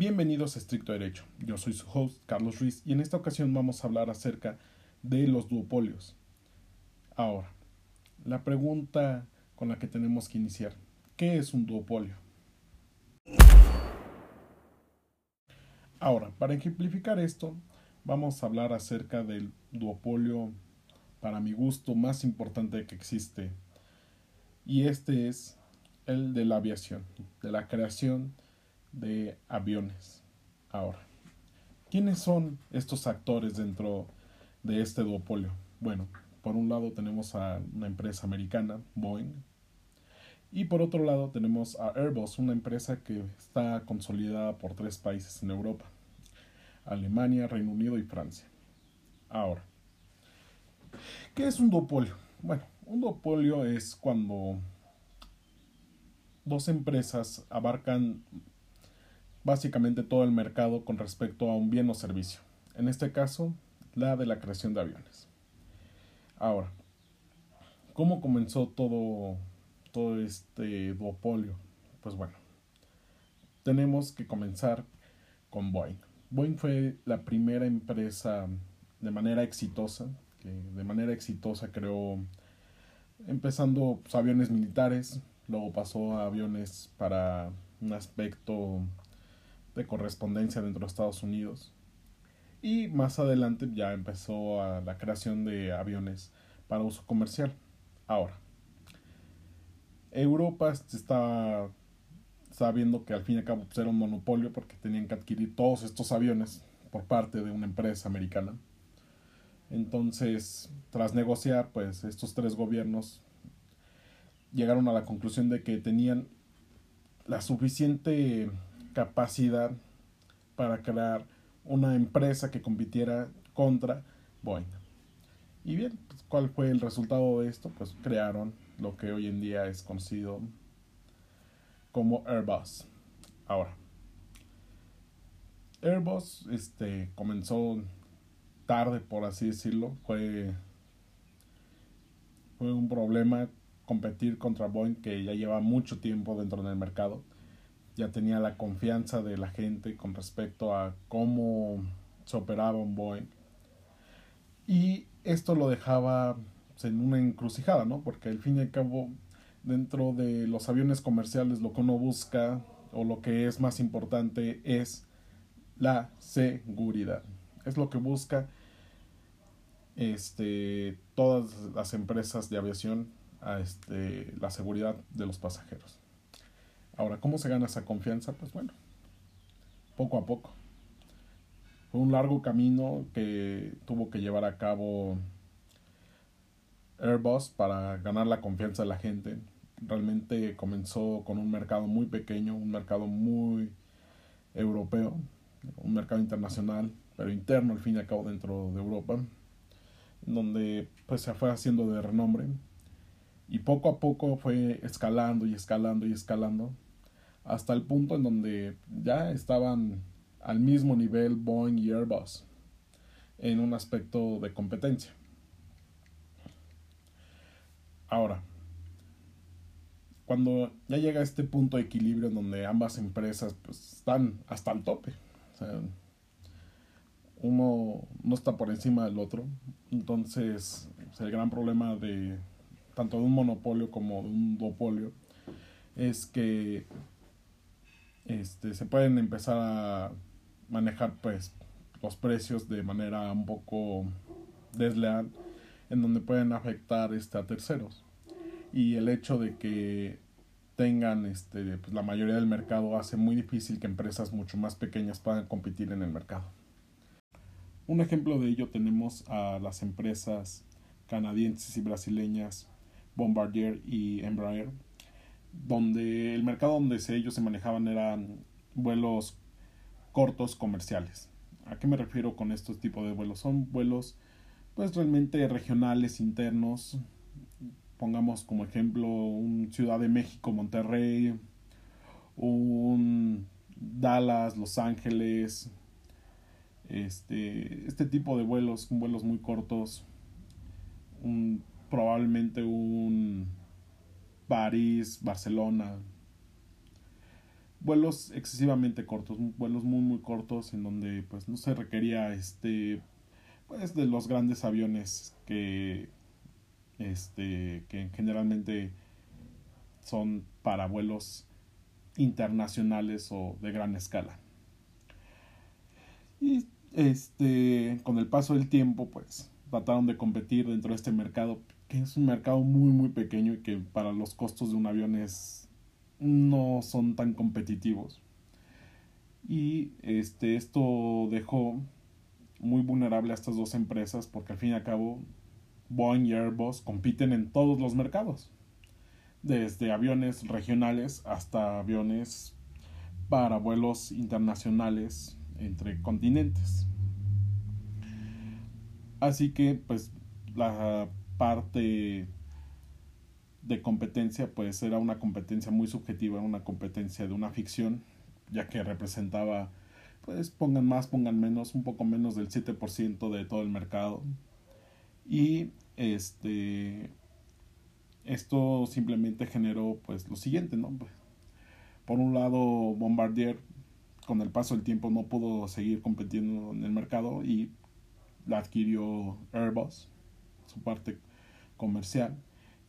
Bienvenidos a Estricto Derecho. Yo soy su host, Carlos Ruiz, y en esta ocasión vamos a hablar acerca de los duopolios. Ahora, la pregunta con la que tenemos que iniciar. ¿Qué es un duopolio? Ahora, para ejemplificar esto, vamos a hablar acerca del duopolio, para mi gusto, más importante que existe. Y este es el de la aviación, de la creación de aviones. Ahora, ¿quiénes son estos actores dentro de este duopolio? Bueno, por un lado tenemos a una empresa americana, Boeing, y por otro lado tenemos a Airbus, una empresa que está consolidada por tres países en Europa, Alemania, Reino Unido y Francia. Ahora, ¿qué es un duopolio? Bueno, un duopolio es cuando dos empresas abarcan básicamente todo el mercado con respecto a un bien o servicio. En este caso, la de la creación de aviones. Ahora, ¿cómo comenzó todo, todo este duopolio? Pues bueno, tenemos que comenzar con Boeing. Boeing fue la primera empresa de manera exitosa, que de manera exitosa creó, empezando pues, aviones militares, luego pasó a aviones para un aspecto de correspondencia dentro de Estados Unidos. Y más adelante ya empezó a la creación de aviones para uso comercial. Ahora, Europa está, sabiendo que al fin y al cabo pues, era un monopolio porque tenían que adquirir todos estos aviones por parte de una empresa americana. Entonces, tras negociar, pues estos tres gobiernos llegaron a la conclusión de que tenían la suficiente capacidad para crear una empresa que compitiera contra Boeing. Y bien, pues, ¿cuál fue el resultado de esto? Pues crearon lo que hoy en día es conocido como Airbus. Ahora, Airbus este, comenzó tarde, por así decirlo. Fue, fue un problema competir contra Boeing que ya lleva mucho tiempo dentro del mercado ya tenía la confianza de la gente con respecto a cómo se operaba un Boeing. Y esto lo dejaba en una encrucijada, ¿no? Porque al fin y al cabo, dentro de los aviones comerciales, lo que uno busca o lo que es más importante es la seguridad. Es lo que busca este, todas las empresas de aviación, este, la seguridad de los pasajeros. Ahora, ¿cómo se gana esa confianza? Pues bueno, poco a poco. Fue un largo camino que tuvo que llevar a cabo Airbus para ganar la confianza de la gente. Realmente comenzó con un mercado muy pequeño, un mercado muy europeo, un mercado internacional, pero interno al fin y al cabo dentro de Europa, donde pues se fue haciendo de renombre y poco a poco fue escalando y escalando y escalando hasta el punto en donde ya estaban al mismo nivel Boeing y Airbus en un aspecto de competencia. Ahora, cuando ya llega este punto de equilibrio en donde ambas empresas pues, están hasta el tope, uno no está por encima del otro, entonces el gran problema de tanto de un monopolio como de un duopolio es que este, se pueden empezar a manejar pues los precios de manera un poco desleal en donde pueden afectar este, a terceros y el hecho de que tengan este, pues, la mayoría del mercado hace muy difícil que empresas mucho más pequeñas puedan competir en el mercado. Un ejemplo de ello tenemos a las empresas canadienses y brasileñas Bombardier y Embraer, donde el mercado donde ellos se manejaban eran vuelos cortos comerciales. ¿A qué me refiero con estos tipos de vuelos? Son vuelos pues realmente regionales, internos. Pongamos como ejemplo un Ciudad de México, Monterrey, un Dallas, Los Ángeles, este, este tipo de vuelos, vuelos muy cortos, un, probablemente un París, Barcelona. vuelos excesivamente cortos, vuelos muy muy cortos en donde pues no se requería este pues de los grandes aviones que este que generalmente son para vuelos internacionales o de gran escala. Y este con el paso del tiempo pues trataron de competir dentro de este mercado que es un mercado muy muy pequeño y que para los costos de un avión es no son tan competitivos. Y este, esto dejó muy vulnerable a estas dos empresas porque al fin y al cabo Boeing y Airbus compiten en todos los mercados, desde aviones regionales hasta aviones para vuelos internacionales entre continentes. Así que pues la parte de competencia, pues era una competencia muy subjetiva, una competencia de una ficción, ya que representaba, pues pongan más, pongan menos, un poco menos del 7% de todo el mercado. Y este esto simplemente generó pues lo siguiente, ¿no? Por un lado, Bombardier con el paso del tiempo no pudo seguir compitiendo en el mercado y la adquirió Airbus, su parte comercial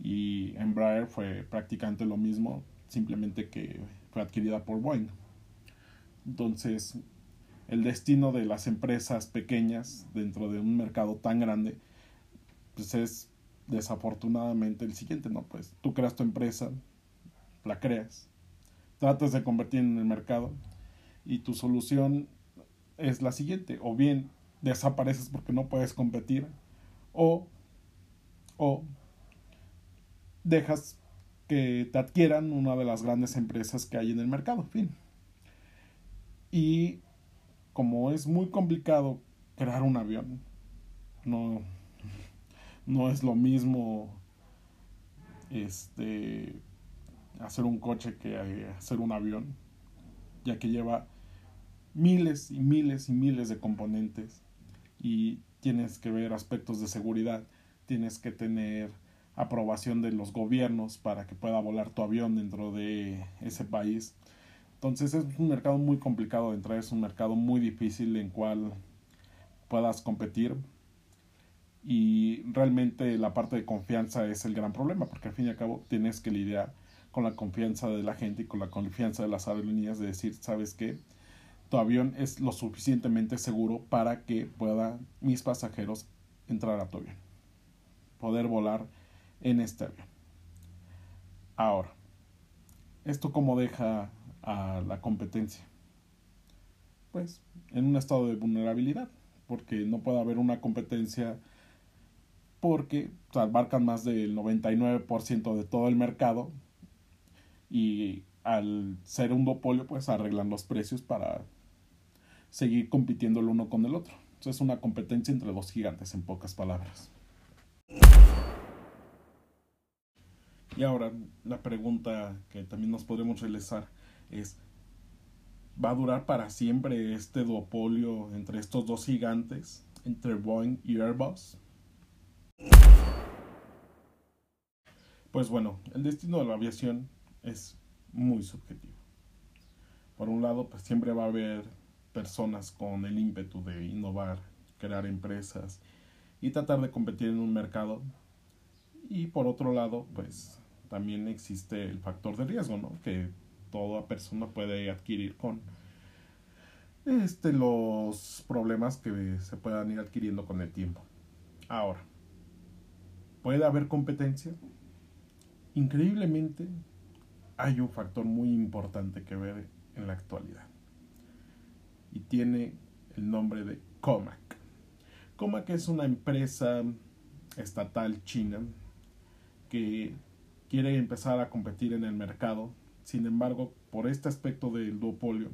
y Embraer fue prácticamente lo mismo, simplemente que fue adquirida por Boeing. Entonces, el destino de las empresas pequeñas dentro de un mercado tan grande, pues es desafortunadamente el siguiente, ¿no? Pues tú creas tu empresa, la creas, tratas de convertir en el mercado y tu solución es la siguiente, o bien desapareces porque no puedes competir, o, o dejas que te adquieran una de las grandes empresas que hay en el mercado. Fin. Y como es muy complicado crear un avión, no, no es lo mismo este hacer un coche que hacer un avión, ya que lleva miles y miles y miles de componentes y tienes que ver aspectos de seguridad, tienes que tener aprobación de los gobiernos para que pueda volar tu avión dentro de ese país. Entonces es un mercado muy complicado de entrar, es un mercado muy difícil en cual puedas competir. Y realmente la parte de confianza es el gran problema porque al fin y al cabo tienes que lidiar con la confianza de la gente y con la confianza de las aerolíneas de decir, sabes que tu avión es lo suficientemente seguro para que puedan mis pasajeros entrar a tu avión, poder volar en este avión. Ahora, ¿esto cómo deja a la competencia? Pues en un estado de vulnerabilidad, porque no puede haber una competencia porque abarcan más del 99% de todo el mercado y al ser un duopolio pues arreglan los precios para seguir compitiendo el uno con el otro. Entonces es una competencia entre dos gigantes en pocas palabras. Y ahora la pregunta que también nos podremos realizar es, ¿va a durar para siempre este duopolio entre estos dos gigantes, entre Boeing y Airbus? Pues bueno, el destino de la aviación es muy subjetivo. Por un lado, pues siempre va a haber personas con el ímpetu de innovar, crear empresas y tratar de competir en un mercado. Y por otro lado, pues también existe el factor de riesgo, ¿no? Que toda persona puede adquirir con este, los problemas que se puedan ir adquiriendo con el tiempo. Ahora, ¿puede haber competencia? Increíblemente, hay un factor muy importante que ver en la actualidad. Y tiene el nombre de Comac. Comac es una empresa estatal china que quiere empezar a competir en el mercado. Sin embargo, por este aspecto del duopolio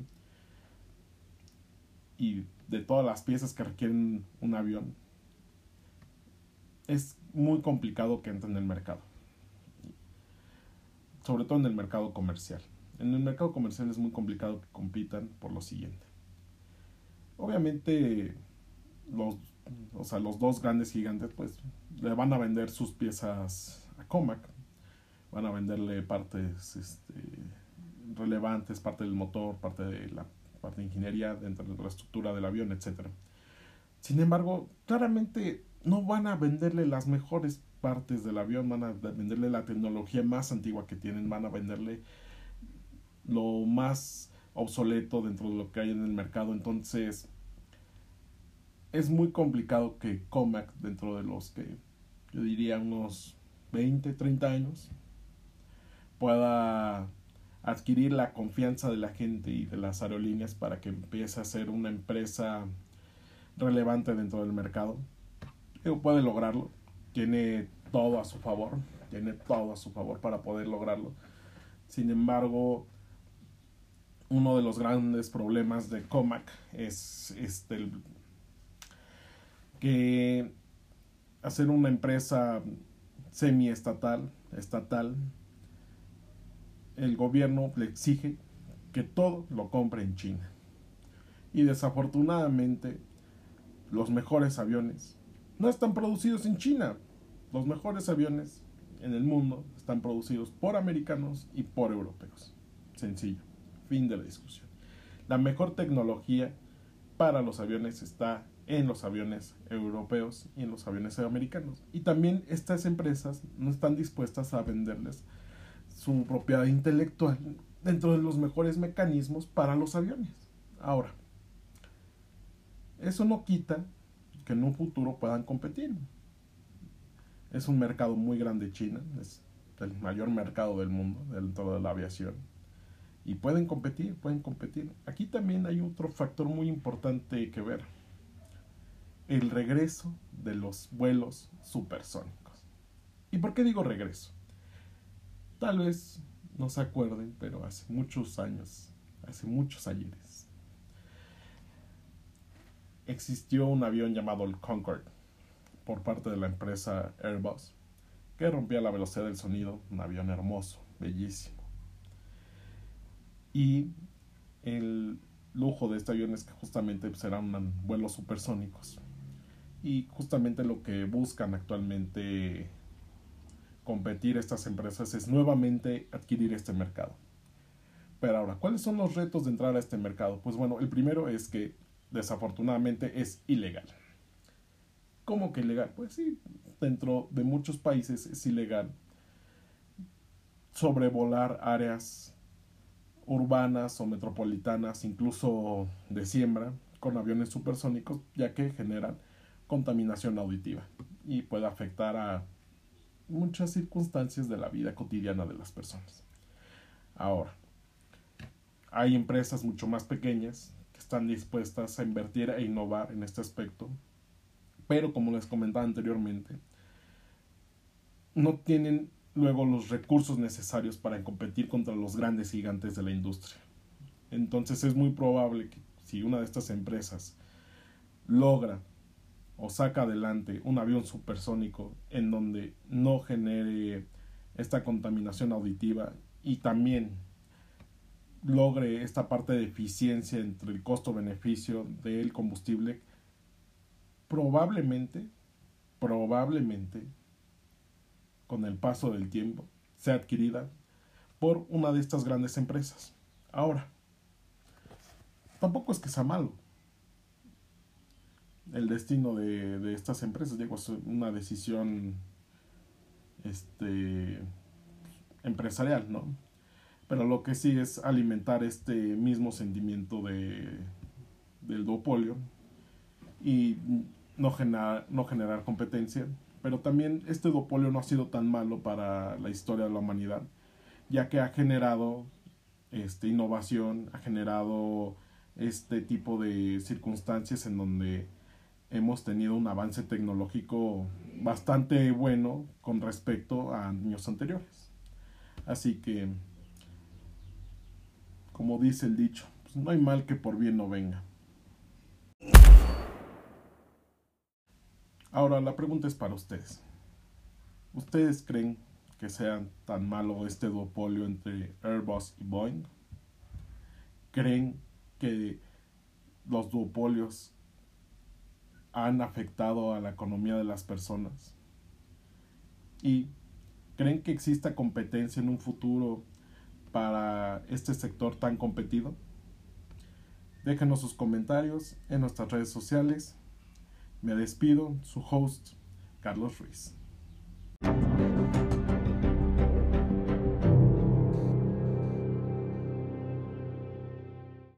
y de todas las piezas que requieren un avión, es muy complicado que entre en el mercado. Sobre todo en el mercado comercial. En el mercado comercial es muy complicado que compitan por lo siguiente. Obviamente, los, o sea, los dos grandes gigantes, pues, le van a vender sus piezas a Comac van a venderle partes este, relevante, es parte del motor, parte de la parte de ingeniería dentro de la estructura del avión, etc. Sin embargo, claramente no van a venderle las mejores partes del avión, van a venderle la tecnología más antigua que tienen, van a venderle lo más obsoleto dentro de lo que hay en el mercado. Entonces, es muy complicado que Comac, dentro de los que yo diría unos 20, 30 años, pueda adquirir la confianza de la gente y de las aerolíneas para que empiece a ser una empresa relevante dentro del mercado. puede lograrlo, tiene todo a su favor, tiene todo a su favor para poder lograrlo. Sin embargo, uno de los grandes problemas de Comac es este que hacer una empresa semi-estatal, estatal, el gobierno le exige que todo lo compre en China. Y desafortunadamente, los mejores aviones no están producidos en China. Los mejores aviones en el mundo están producidos por americanos y por europeos. Sencillo. Fin de la discusión. La mejor tecnología para los aviones está en los aviones europeos y en los aviones americanos. Y también estas empresas no están dispuestas a venderles su propiedad intelectual dentro de los mejores mecanismos para los aviones. Ahora, eso no quita que en un futuro puedan competir. Es un mercado muy grande China, es el mayor mercado del mundo dentro de la aviación y pueden competir, pueden competir. Aquí también hay otro factor muy importante que ver. El regreso de los vuelos supersónicos. ¿Y por qué digo regreso? Tal vez no se acuerden, pero hace muchos años, hace muchos ayeres, existió un avión llamado el Concorde por parte de la empresa Airbus que rompía la velocidad del sonido, un avión hermoso, bellísimo y el lujo de este avión es que justamente pues, vuelos supersónicos. Y justamente lo que buscan actualmente competir estas empresas es nuevamente adquirir este mercado. Pero ahora, ¿cuáles son los retos de entrar a este mercado? Pues bueno, el primero es que desafortunadamente es ilegal. ¿Cómo que ilegal? Pues sí, dentro de muchos países es ilegal sobrevolar áreas urbanas o metropolitanas, incluso de siembra, con aviones supersónicos, ya que generan contaminación auditiva y puede afectar a muchas circunstancias de la vida cotidiana de las personas. Ahora, hay empresas mucho más pequeñas que están dispuestas a invertir e innovar en este aspecto, pero como les comentaba anteriormente, no tienen luego los recursos necesarios para competir contra los grandes gigantes de la industria. Entonces es muy probable que si una de estas empresas logra o saca adelante un avión supersónico en donde no genere esta contaminación auditiva y también logre esta parte de eficiencia entre el costo-beneficio del combustible, probablemente, probablemente con el paso del tiempo, sea adquirida por una de estas grandes empresas. Ahora, tampoco es que sea malo. El destino de, estas empresas, digo, es una decisión este, empresarial, ¿no? Pero lo que sí es alimentar este mismo sentimiento de, del duopolio y no generar, no generar competencia pero también este duopolio no ha sido tan malo para la historia de la humanidad, ya que ha generado este, innovación, ha generado este tipo de circunstancias en donde hemos tenido un avance tecnológico bastante bueno con respecto a años anteriores. Así que, como dice el dicho, pues no hay mal que por bien no venga. Ahora la pregunta es para ustedes. ¿Ustedes creen que sea tan malo este duopolio entre Airbus y Boeing? ¿Creen que los duopolios han afectado a la economía de las personas? ¿Y creen que exista competencia en un futuro para este sector tan competido. Déjenos sus comentarios en nuestras redes sociales. Me despido, su host, Carlos Ruiz.